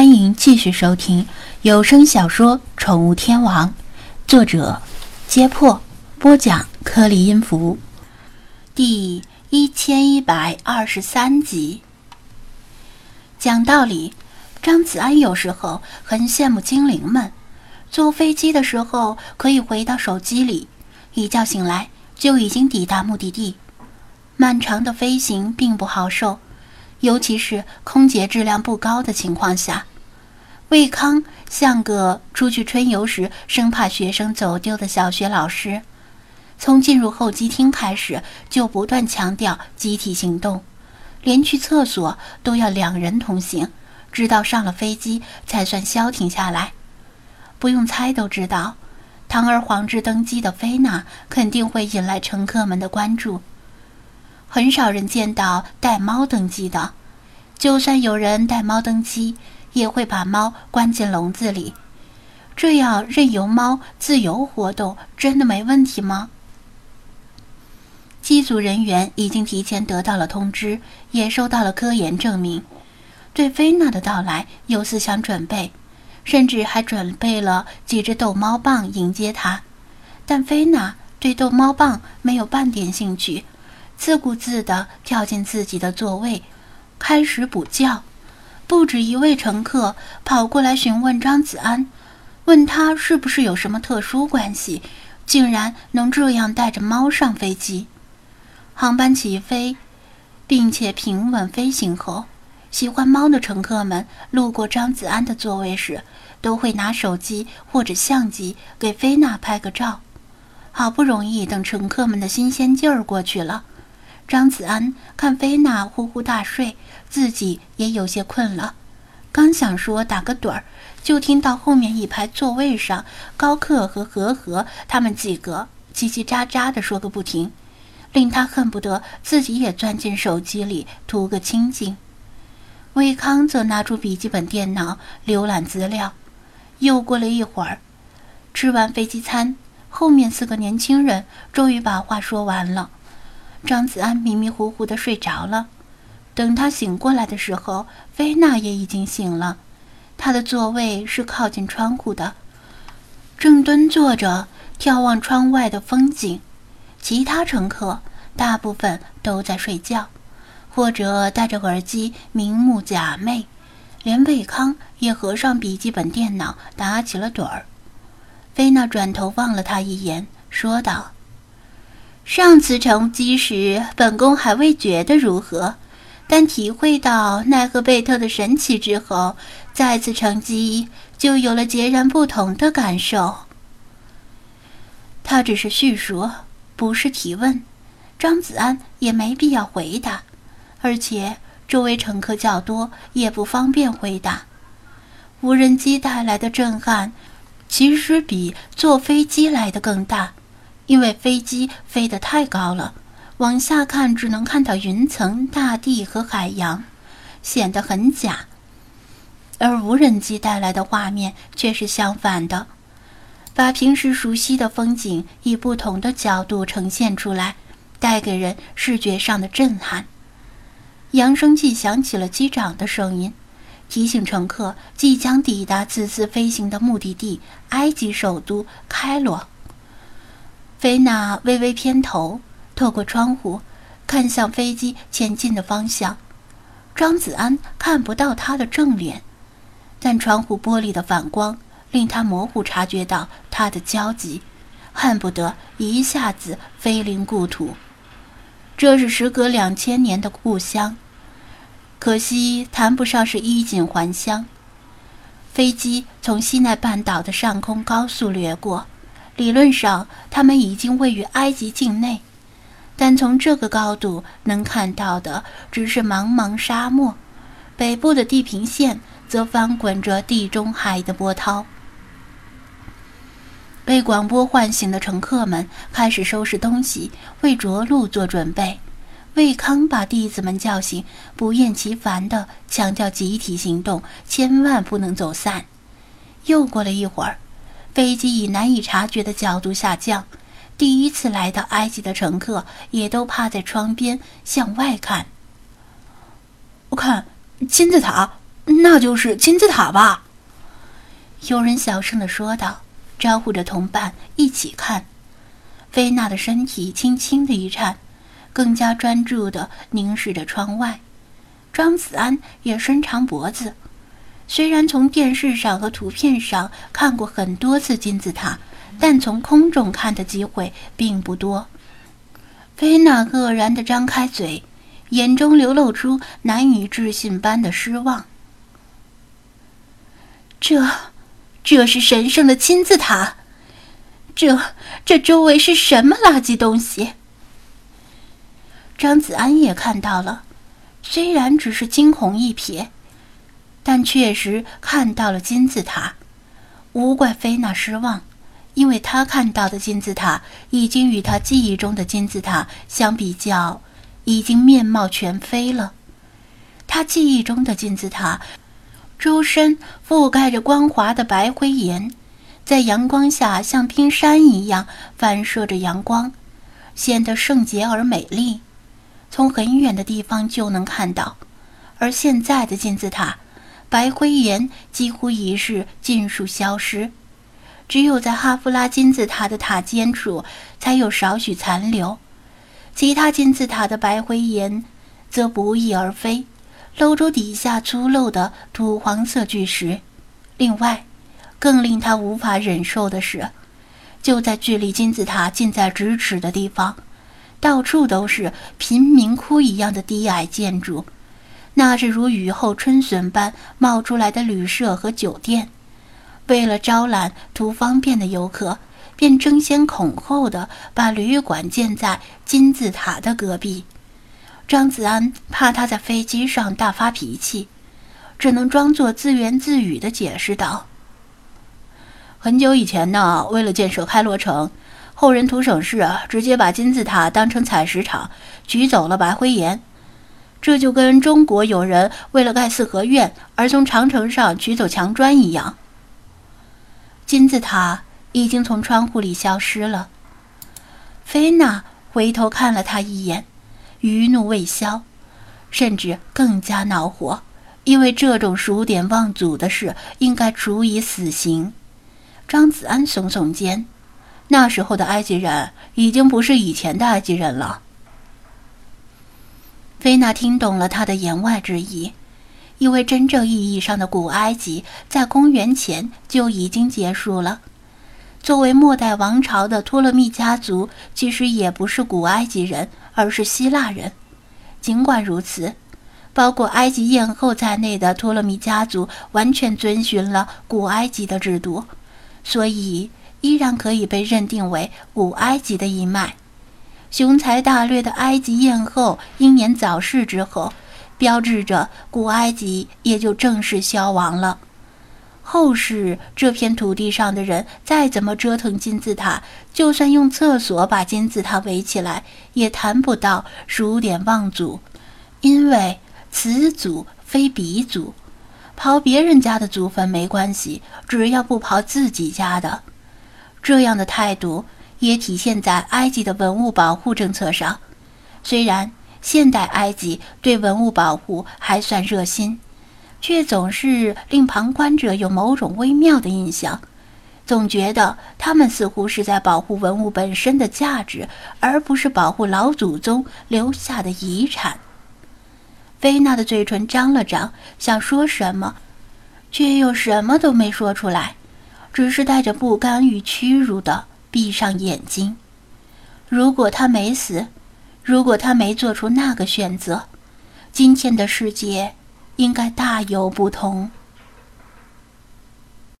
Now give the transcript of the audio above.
欢迎继续收听有声小说《宠物天王》，作者：揭破，播讲：颗粒音符，第一千一百二十三集。讲道理，张子安有时候很羡慕精灵们，坐飞机的时候可以回到手机里，一觉醒来就已经抵达目的地。漫长的飞行并不好受。尤其是空姐质量不高的情况下，魏康像个出去春游时生怕学生走丢的小学老师。从进入候机厅开始，就不断强调集体行动，连去厕所都要两人同行，直到上了飞机才算消停下来。不用猜都知道，堂而皇之登机的菲娜肯定会引来乘客们的关注。很少人见到带猫登机的，就算有人带猫登机，也会把猫关进笼子里。这样任由猫自由活动，真的没问题吗？机组人员已经提前得到了通知，也收到了科研证明，对菲娜的到来有思想准备，甚至还准备了几只逗猫棒迎接她。但菲娜对逗猫棒没有半点兴趣。自顾自地跳进自己的座位，开始补觉。不止一位乘客跑过来询问张子安，问他是不是有什么特殊关系，竟然能这样带着猫上飞机。航班起飞，并且平稳飞行后，喜欢猫的乘客们路过张子安的座位时，都会拿手机或者相机给菲娜拍个照。好不容易等乘客们的新鲜劲儿过去了。张子安看菲娜呼呼大睡，自己也有些困了，刚想说打个盹儿，就听到后面一排座位上高克和和和他们几个叽叽喳喳地说个不停，令他恨不得自己也钻进手机里图个清静。魏康则拿出笔记本电脑浏览资料。又过了一会儿，吃完飞机餐，后面四个年轻人终于把话说完了。张子安迷迷糊糊的睡着了，等他醒过来的时候，菲娜也已经醒了。她的座位是靠近窗户的，正蹲坐着眺望窗外的风景。其他乘客大部分都在睡觉，或者戴着耳机明目假寐。连魏康也合上笔记本电脑，打起了盹儿。菲娜转头望了他一眼，说道。上次乘机时，本宫还未觉得如何，但体会到奈何贝特的神奇之后，再次乘机就有了截然不同的感受。他只是叙述，不是提问，张子安也没必要回答，而且周围乘客较多，也不方便回答。无人机带来的震撼，其实比坐飞机来的更大。因为飞机飞得太高了，往下看只能看到云层、大地和海洋，显得很假。而无人机带来的画面却是相反的，把平时熟悉的风景以不同的角度呈现出来，带给人视觉上的震撼。扬声器响起了机长的声音，提醒乘客即将抵达此次飞行的目的地——埃及首都开罗。菲娜微微偏头，透过窗户看向飞机前进的方向。张子安看不到他的正脸，但窗户玻璃的反光令他模糊察觉到他的焦急，恨不得一下子飞临故土。这是时隔两千年的故乡，可惜谈不上是衣锦还乡。飞机从西奈半岛的上空高速掠过。理论上，他们已经位于埃及境内，但从这个高度能看到的只是茫茫沙漠，北部的地平线则翻滚着地中海的波涛。被广播唤醒的乘客们开始收拾东西，为着陆做准备。魏康把弟子们叫醒，不厌其烦地强调集体行动，千万不能走散。又过了一会儿。飞机以难以察觉的角度下降，第一次来到埃及的乘客也都趴在窗边向外看。我看金字塔那就是金字塔吧？有人小声的说道，招呼着同伴一起看。菲娜的身体轻轻的一颤，更加专注的凝视着窗外。张子安也伸长脖子。虽然从电视上和图片上看过很多次金字塔，但从空中看的机会并不多。菲娜愕然地张开嘴，眼中流露出难以置信般的失望。这，这是神圣的金字塔。这，这周围是什么垃圾东西？张子安也看到了，虽然只是惊鸿一瞥。但确实看到了金字塔，无怪菲娜失望，因为她看到的金字塔已经与她记忆中的金字塔相比较，已经面貌全非了。她记忆中的金字塔，周身覆盖着光滑的白灰岩，在阳光下像冰山一样反射着阳光，显得圣洁而美丽，从很远的地方就能看到。而现在的金字塔。白灰岩几乎已是尽数消失，只有在哈夫拉金字塔的塔尖处才有少许残留。其他金字塔的白灰岩则不翼而飞，露出底下粗陋的土黄色巨石。另外，更令他无法忍受的是，就在距离金字塔近在咫尺的地方，到处都是贫民窟一样的低矮建筑。那是如雨后春笋般冒出来的旅社和酒店，为了招揽图方便的游客，便争先恐后的把旅馆建在金字塔的隔壁。张子安怕他在飞机上大发脾气，只能装作自言自语的解释道：“很久以前呢，为了建设开罗城，后人图省事，直接把金字塔当成采石场，取走了白灰岩。”这就跟中国有人为了盖四合院而从长城上取走墙砖一样。金字塔已经从窗户里消失了。菲娜回头看了他一眼，余怒未消，甚至更加恼火，因为这种数典忘祖的事应该处以死刑。张子安耸耸肩，那时候的埃及人已经不是以前的埃及人了。菲娜听懂了他的言外之意，因为真正意义上的古埃及在公元前就已经结束了。作为末代王朝的托勒密家族，其实也不是古埃及人，而是希腊人。尽管如此，包括埃及艳后在内的托勒密家族完全遵循了古埃及的制度，所以依然可以被认定为古埃及的一脉。雄才大略的埃及艳后英年早逝之后，标志着古埃及也就正式消亡了。后世这片土地上的人再怎么折腾金字塔，就算用厕所把金字塔围起来，也谈不到数典忘祖，因为此祖非彼祖，刨别人家的祖坟没关系，只要不刨自己家的。这样的态度。也体现在埃及的文物保护政策上。虽然现代埃及对文物保护还算热心，却总是令旁观者有某种微妙的印象，总觉得他们似乎是在保护文物本身的价值，而不是保护老祖宗留下的遗产。菲娜的嘴唇张了张，想说什么，却又什么都没说出来，只是带着不甘与屈辱的。闭上眼睛。如果他没死，如果他没做出那个选择，今天的世界应该大有不同。